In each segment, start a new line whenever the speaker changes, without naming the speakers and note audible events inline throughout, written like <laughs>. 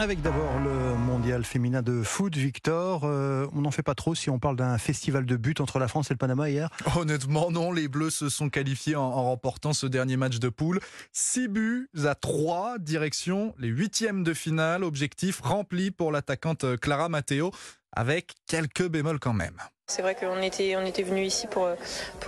Avec d'abord le mondial féminin de foot, Victor. Euh, on n'en fait pas trop si on parle d'un festival de buts entre la France et le Panama hier
Honnêtement, non. Les Bleus se sont qualifiés en, remportant ce dernier match de poule. 6 buts à 3, direction les huitièmes de finale. Objectif rempli pour l'attaquante Clara Matteo, avec quelques bémols quand même.
C'est vrai qu'on était, on était venu ici pour,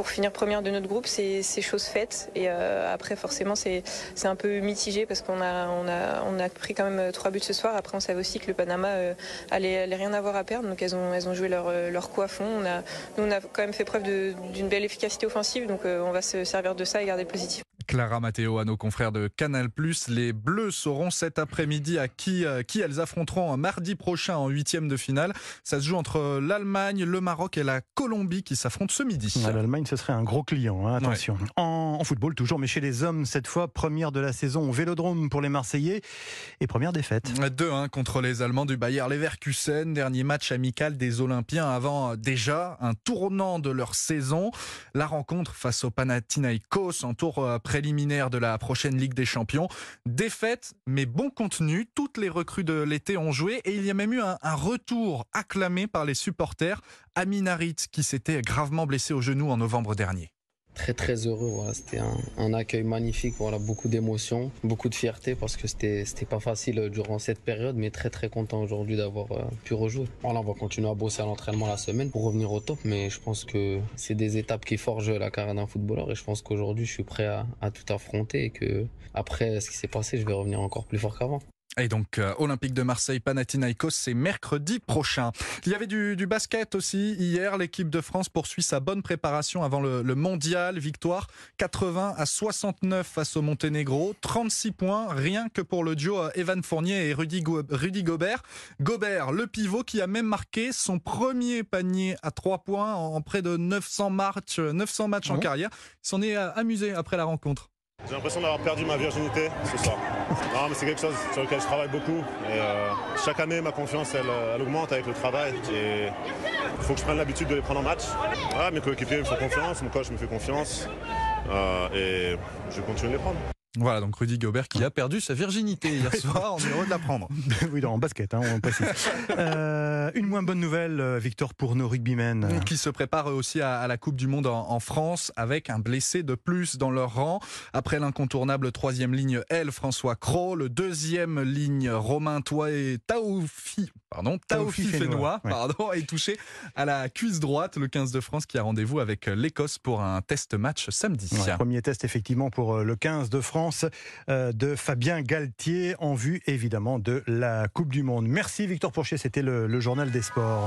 finir première de notre groupe, c'est chose faite. Et euh, après, forcément, c'est un peu mitigé parce qu'on a, pris quand même trois buts ce soir. Après, on savait aussi que le Panama euh, allait, allait, rien avoir à perdre. Donc, elles ont, joué leur, leur coup à fond. On a, nous, on a quand même fait preuve d'une belle efficacité offensive. Donc, euh, on va se servir de ça et garder le positif.
Clara Matteo à nos confrères de Canal+. Les Bleus sauront cet après-midi à qui, euh, qui elles affronteront mardi prochain en huitième de finale. Ça se joue entre l'Allemagne, le Maroc et la Colombie qui s'affrontent ce midi.
L'Allemagne, ce serait un gros client, hein, attention. Ouais. En, en, football toujours, mais chez les hommes, cette fois, première de la saison au Vélodrome pour les Marseillais et première défaite.
2-1 contre les Allemands du Bayer Leverkusen, dernier match amical des Olympiens avant déjà un tournant de leur saison. La rencontre face au Panathinaikos en tour de la prochaine Ligue des Champions. Défaite, mais bon contenu. Toutes les recrues de l'été ont joué et il y a même eu un, un retour acclamé par les supporters. Aminarit qui s'était gravement blessé au genou en novembre dernier
très très heureux. Voilà. C'était un, accueil magnifique, voilà, beaucoup d'émotions, beaucoup de fierté parce que c'était c'était pas facile durant cette période, mais très très content aujourd'hui d'avoir euh, pu rejouer. Voilà, on va continuer à bosser à l'entraînement la semaine pour revenir au top, mais je pense que c'est des étapes qui forgent la carrière d'un footballeur et je pense qu'aujourd'hui je suis prêt à, à tout affronter et que après ce qui s'est passé, je vais revenir encore plus fort qu'avant.
Et donc, euh, Olympique de Marseille, Panathinaikos, c'est mercredi prochain. Il y avait du, du basket aussi. Hier, l'équipe de France poursuit sa bonne préparation avant le, le, mondial. Victoire 80 à 69 face au Monténégro. 36 points, rien que pour le duo euh, Evan Fournier et Rudy, Go Rudy Gobert. Gobert, le pivot qui a même marqué son premier panier à 3 points en près de 900 matchs, 900 matchs en carrière. Il s'en est euh, amusé après la rencontre.
J'ai l'impression d'avoir perdu ma virginité ce soir. Non, mais c'est quelque chose sur lequel je travaille beaucoup. Et euh, chaque année, ma confiance, elle, elle, augmente avec le travail. Et il faut que je prenne l'habitude de les prendre en match. Mes coéquipiers me font confiance, mon coach me fait confiance. Euh, et je vais continuer de les prendre.
Voilà, donc Rudy Gobert qui a perdu sa virginité hier soir, on est heureux de l'apprendre. <laughs>
oui, en basket, hein, on précise. <laughs> euh, une moins bonne nouvelle, Victor, pour nos rugbymen.
Qui se préparent aussi à, à la Coupe du Monde en, en, France avec un blessé de plus dans leur rang. Après l'incontournable troisième ligne L, François Cros, le deuxième ligne Romain Toit et Taoufi, pardon, ouais. pardon, est touché à la cuisse droite, le 15 de France qui a rendez-vous avec l'Écosse pour un test match samedi.
Ouais, premier test effectivement pour le 15 de France de Fabien Galtier en vue évidemment de la Coupe du Monde. Merci Victor Pourchet, c'était le, le journal des sports.